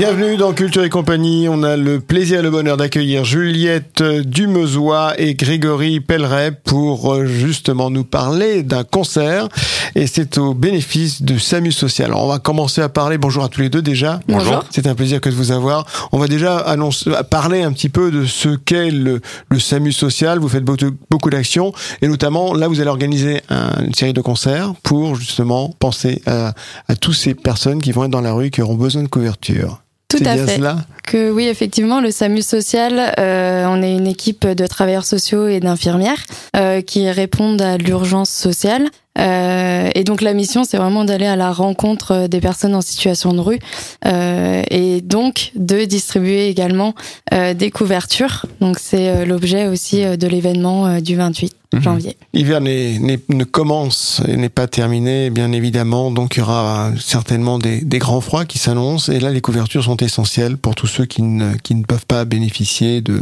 Bienvenue dans Culture et compagnie. On a le plaisir et le bonheur d'accueillir Juliette Dumezois et Grégory Pelleret pour euh, justement nous parler d'un concert et c'est au bénéfice du SAMU social. Alors on va commencer à parler. Bonjour à tous les deux déjà. Bonjour. C'est un plaisir que de vous avoir. On va déjà annoncer, parler un petit peu de ce qu'est le, le SAMU social. Vous faites beaucoup, beaucoup d'actions et notamment là vous allez organiser un- une série de concerts pour justement penser à, à toutes ces personnes qui vont être dans la rue qui auront besoin de couverture. Tout à fait. cela Que oui, effectivement, le SAMU social, euh, on est une équipe de travailleurs sociaux et d'infirmières euh, qui répondent à l'urgence sociale. Euh, et donc la mission, c'est vraiment d'aller à la rencontre des personnes en situation de rue euh, et donc de distribuer également euh, des couvertures. Donc c'est euh, l'objet aussi euh, de l'événement euh, du 28 Mhm. janvier. L'hiver ne commence et n'est pas terminé, bien évidemment. Donc il y aura certainement des, des grands froids qui s'annoncent. Et là, les couvertures sont essentielles pour tous ceux qui ne, qui ne peuvent pas bénéficier de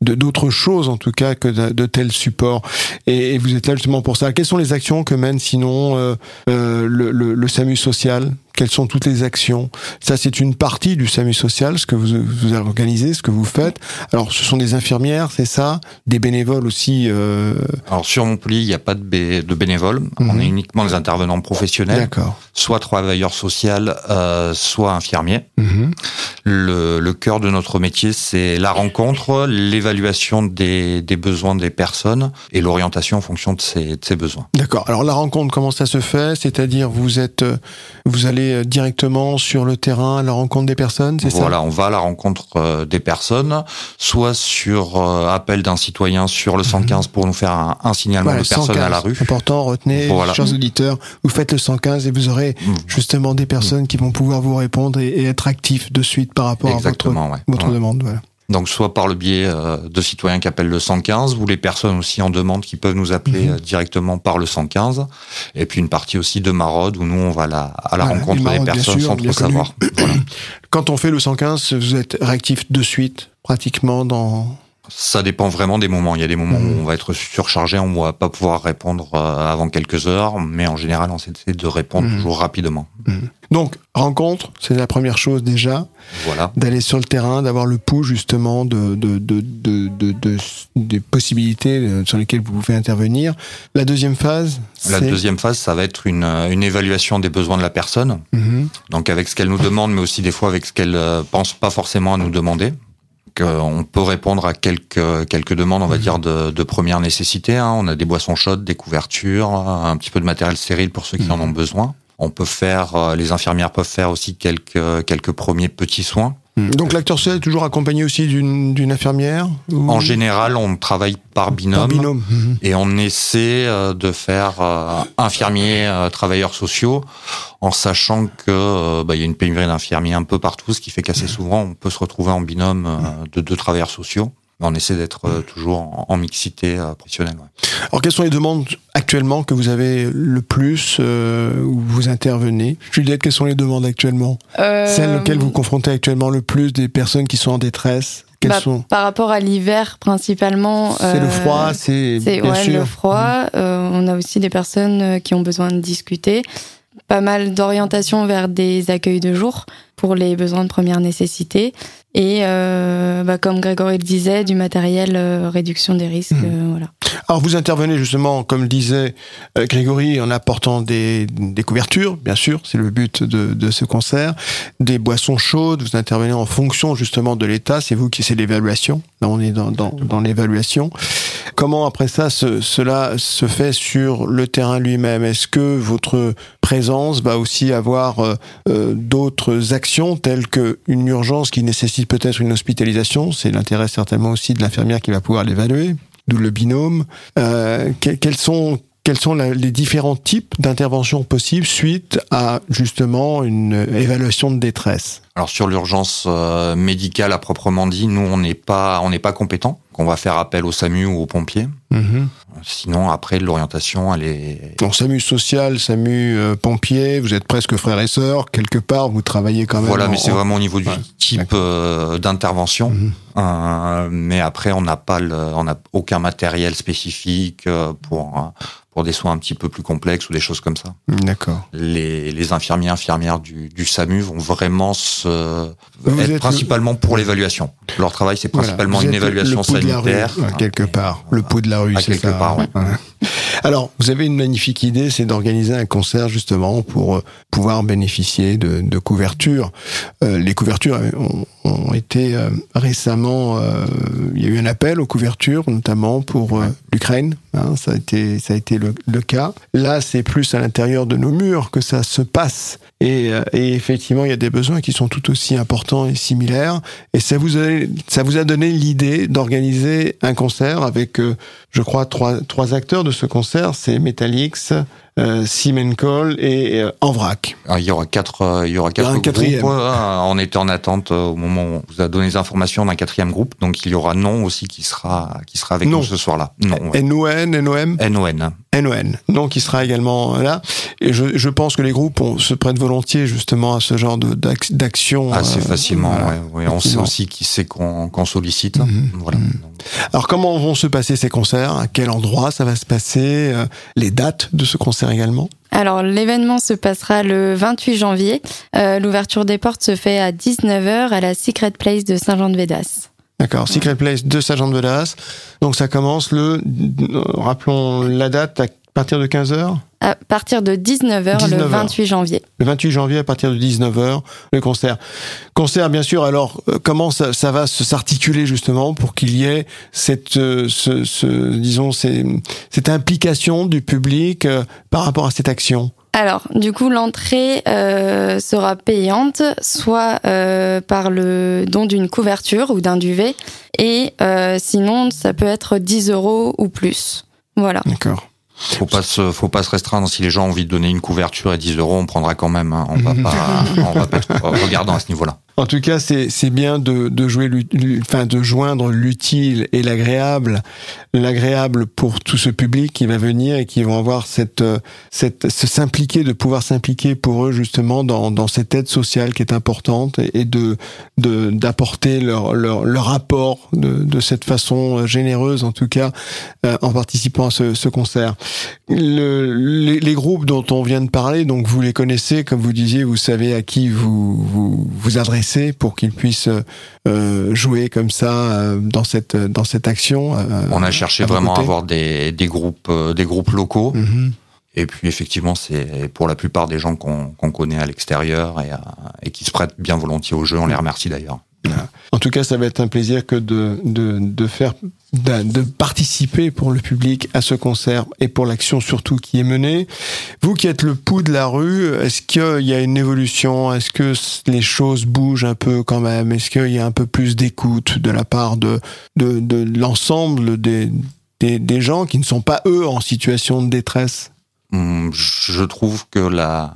de- d'autres choses, en tout cas, que de, de tels supports. Et, et vous êtes là justement pour ça. Quelles sont les actions que sinon euh, euh, le, le, le SAMU social quelles sont toutes les actions Ça, c'est une partie du SAMU social, ce que vous, vous organisez, ce que vous faites. Alors, ce sont des infirmières, c'est ça? Des bénévoles aussi euh, Alors sur Montpellier, il n'y a pas de, bé- de bénévoles. Mhm. On est uniquement des intervenants professionnels, D'accord. soit travailleurs sociaux, euh, soit infirmiers. Mhm. Le, le cœur de notre métier, c'est la rencontre, l'évaluation des, des besoins des personnes et l'orientation en fonction de ces, de ces besoins. D'accord. Alors la rencontre, comment ça se fait? C'est-à-dire vous êtes, euh, vous allez euh, directement sur le terrain à la rencontre des personnes, c'est Voilà, on va à la rencontre euh, des personnes, soit sur euh, appel d'un citoyen sur le 115 pour nous faire un, un ça signalement Voilà, de personnes 115. à la rue. Important, retenez, Voilà. chers auditeurs, vous faites le 115 et vous aurez Mm. justement des personnes qui vont pouvoir vous répondre et, et être actifs de suite par rapport à votre, Exactement, ouais. votre Ouais. demande. Voilà. Donc soit par le biais euh, de citoyens qui appellent le 115, ou les personnes aussi en demande qui peuvent nous appeler Mhm. euh, directement par le 115, et puis une partie aussi de maraude où nous on va à la, à la Voilà, rencontre des personnes sûr, sans trop savoir. Voilà. Quand on fait le 115, vous êtes réactif de suite, pratiquement dans. Ça dépend vraiment des moments. Il y a des moments Mhm. où on va être surchargé, on va pas pouvoir répondre euh, avant quelques heures, mais en général on essaie de répondre Mhm. toujours rapidement. Donc rencontre, c'est la première chose déjà. Voilà. d'aller sur le terrain, d'avoir le pouls justement de, de, de, de, de, de- des possibilités euh, sur lesquelles vous pouvez intervenir. La deuxième phase, La deuxième phase, ça va être une, une évaluation des besoins de la personne. Mhm. Donc avec ce qu'elle nous demande, mais aussi des fois avec ce qu'elle euh, pense pas forcément à nous demander. Que on peut répondre à quelques quelques demandes, on va dire de, de première nécessité. hein. On a des boissons chaudes, des couvertures, un petit peu de matériel stérile pour ceux qui en ont besoin. On peut faire, euh, les infirmières peuvent faire aussi quelques quelques premiers petits soins. Mhm. Donc l'acteur social est toujours accompagné aussi d'une d'une infirmière ou- En général, on travaille par binôme. par binôme. Mhm. Et on essaie euh, de faire euh, infirmiers, euh, travailleurs sociaux, en sachant que euh, bah, il y a une pénurie d'infirmiers un peu partout, ce qui fait qu'assez souvent on peut se retrouver en binôme de deux travailleurs sociaux. Mais on essaie d'être euh, toujours en, mixité euh, professionnelle. ouais. Alors quelles sont les demandes actuellement que vous avez le plus euh, où vous intervenez? Juliette, quelles sont les demandes actuellement? Euh, Celles auxquelles vous confrontez actuellement le plus des personnes qui sont en détresse? Quelles bah, sont? Par rapport à l'hiver principalement. C'est le froid, c'est C'est bien ouais, sûr. le froid. Euh, on a aussi des personnes qui ont besoin de discuter. Pas mal d'orientation vers des accueils de jour pour les besoins de première nécessité. Et euh, bah, comme Grégory le disait, du matériel euh, réduction des risques. Mhm. euh, voilà. Alors vous intervenez justement, comme le disait Grégory, en apportant des, des couvertures, bien sûr, c'est le but de, de ce concert, des boissons chaudes, vous intervenez en fonction justement de l'état, c'est vous qui c'est l'évaluation, là on est dans, dans, dans l'évaluation. Comment après ça ce- cela se fait sur le terrain lui-même? Est-ce que votre présence va aussi avoir euh, euh, d'autres actions telles qu'une urgence qui nécessite peut-être une hospitalisation? C'est l'intérêt certainement aussi de l'infirmière qui va pouvoir l'évaluer d'où le binôme. Euh, que- quels sont les différents types d'interventions possibles suite à justement une évaluation de détresse? Alors sur l'urgence médicale à proprement dit, nous on n'est pas on n'est pas compétent. On va faire appel au SAMU ou aux pompiers. Mhm. Sinon après l'orientation elle est Donc SAMU social, SAMU euh, pompier, vous êtes presque frères et sœurs, quelque part, vous travaillez quand même. voilà, en- mais c'est en- vraiment au niveau du Ouais, type euh, d'intervention. Mhm. Euh, mais après on n'a pas le, on n'a aucun matériel spécifique euh, pour pour des soins un petit peu plus complexes ou des choses comme ça. D'accord. Les, les infirmiers infirmières du, du SAMU vont vraiment se Vous être principalement pour l'évaluation. Leur travail c'est principalement Voilà, une évaluation de la rue, ouais, quelque part. Le pot de la rue, c'est ça. part, ouais. Alors, vous avez une magnifique idée, c'est d'organiser un concert justement pour euh, pouvoir bénéficier de, de couvertures. Euh, les couvertures ont, ont été euh, récemment, euh, il y a eu un appel aux couvertures, notamment pour euh, l'Ukraine. hein, ça a été, ça a été le, le cas. Là, c'est plus à l'intérieur de nos murs que ça se passe. Et, euh, et effectivement, il y a des besoins qui sont tout aussi importants et similaires. Et ça vous a, ça vous a donné l'idée d'organiser un concert avec, euh, je crois, trois, trois acteurs de ce concert. C'est Metallics, euh, Simon Cole et euh, En Vrac. Alors, il y aura quatre, euh, il y aura Il y quatre un quatrième. groupes. Euh, On était en attente euh, au moment où on vous a donné les informations d'un quatrième groupe. Donc il y aura non aussi qui sera qui sera avec Non. nous ce soir-là. Non. ouais. NON, NOM, NON. NON. Non, qui sera également là. Et je, je pense que les groupes on, se prennent volontiers justement à ce genre de- d'ac- d'action. Assez euh, facilement. voilà. ouais, ouais. On sait aussi qui c'est qu'on qu'on sollicite. Mhm. Voilà. Alors comment vont se passer ces concerts? À quel endroit ça va se passer Euh, Les dates de ce concert également? Alors, l'événement se passera le 28 janvier. Euh, L'ouverture des portes se fait à 19h à la Secret Place de Saint-Jean-de-Védas. D'accord, Secret Place de Saint-Jean-de-Vedas. Donc ça commence le, euh, rappelons la date, à partir de 15h À partir de 19h, 19 le heures. 28 janvier. Le 28 janvier à partir de 19h, le concert. Concert, bien sûr, alors euh, comment ça, ça va se- s'articuler justement pour qu'il y ait cette, euh, ce, ce- disons, ces- cette implication du public euh, par rapport à cette action? Alors, du coup, l'entrée euh, sera payante, soit euh, par le don d'une couverture ou d'un duvet, et euh, sinon, ça peut être 10 euros ou plus. Voilà. D'accord. Faut pas se, faut pas se restreindre. Si les gens ont envie de donner une couverture et 10 euros, on prendra quand même. hein. On va pas, on va pas être regardant à ce niveau-là. En tout cas, c'est bien de, de jouer, enfin de joindre l'utile et l'agréable, l'agréable pour tout ce public qui va venir et qui vont avoir cette euh, cette se s'impliquer, de pouvoir s'impliquer pour eux justement dans dans cette aide sociale qui est importante et, de d'apporter leur leur leur apport de de cette façon euh, généreuse en tout cas euh, en participant à ce, ce concert. Le, les, les groupes dont on vient de parler, donc vous les connaissez, comme vous disiez, vous savez à qui vous vous, vous adressez pour qu'ils puissent euh, jouer comme ça euh, dans cette dans cette action. euh, On a cherché à vraiment à avoir des, des groupes, des groupes locaux. Mhm. Et puis effectivement, c'est pour la plupart des gens qu'on connaît à l'extérieur et, et qui se prêtent bien volontiers au jeu. On les remercie d'ailleurs. En tout cas, ça va être un plaisir que de, de, de faire, de, participer pour le public à ce concert et pour l'action surtout qui est menée. Vous qui êtes le pouls de la rue, est-ce qu'il y a une évolution? Est-ce que les choses bougent un peu quand même? Est-ce qu'il y a un peu plus d'écoute de la part de, de, de l'ensemble des, des, des gens qui ne sont pas eux en situation de détresse? Hum, Je trouve que la,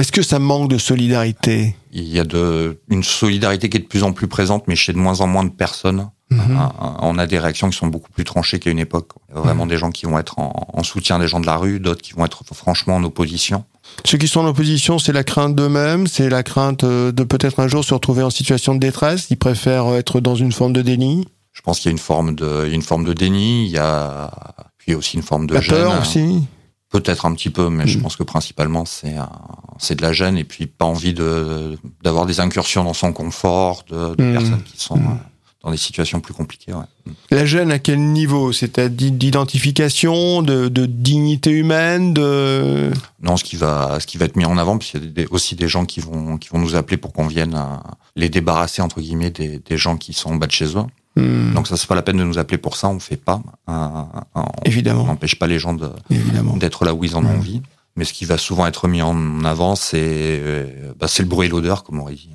Est-ce que ça manque de solidarité? Il y a de, une solidarité qui est de plus en plus présente, mais chez de moins en moins de personnes. Mhm. On a des réactions qui sont beaucoup plus tranchées qu'à une époque. Il y a vraiment des gens qui vont être en, en soutien des gens de la rue, d'autres qui vont être franchement en opposition. Ceux qui sont en opposition, c'est la crainte d'eux-mêmes, c'est la crainte euh, de peut-être un jour se retrouver en situation de détresse. Ils préfèrent être dans une forme de déni. Je pense qu'il y a une forme de, une forme de déni. Il y a puis aussi une forme de La gêne. peur aussi. Peut-être un petit peu, mais je Mm. pense que principalement c'est un- c'est de la gêne et puis pas envie de d'avoir des incursions dans son confort de, de Mm. personnes qui sont Mm. euh, dans des situations plus compliquées. Ouais. La gêne à quel niveau? C'est-à-dire d'identification, de, de dignité humaine, de... Non, ce qui va ce qui va être mis en avant, puis il y a aussi des gens qui vont qui vont nous appeler pour qu'on vienne euh, les débarrasser entre guillemets des, des gens qui sont en bas de chez eux. Hmm, Donc ça c'est pas la peine de nous appeler pour ça, on fait pas. Euh, on évidemment, n'empêche pas les gens d'être là où ils en ont Mm. envie. Mais ce qui va souvent être mis en avant, c'est euh, bah, le bruit et l'odeur, comme on aurait dit.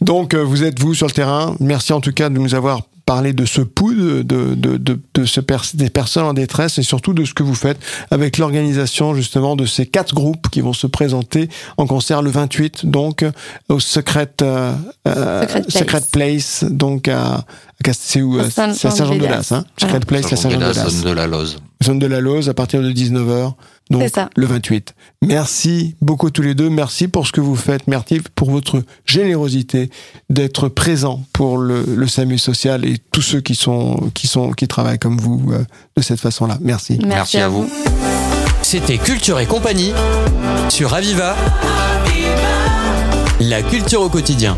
Donc, euh, vous êtes vous sur le terrain. Merci en tout cas de nous avoir parler de ce pouls, de, de, de, de, de ce pers- des personnes en détresse et surtout de ce que vous faites avec l'organisation justement de ces quatre groupes qui vont se présenter en concert le 28, donc au Secret, euh, euh, Secret Place. Secret Place, donc à, c'est où euh, C'est à Saint-Jean-de-Las, hein Secret. Place à Saint-Jean-de-Las. de la Loze. Zone de la Lose à partir de 19h. Donc ça. le 28. Merci beaucoup tous les deux. Merci pour ce que vous faites. Merci pour votre générosité d'être présent pour le, le SAMU social et tous ceux qui sont qui sont qui travaillent comme vous euh, de cette façon-là. Merci. Merci, Merci à vous. C'était Culture et compagnie sur Aviva. La culture au quotidien.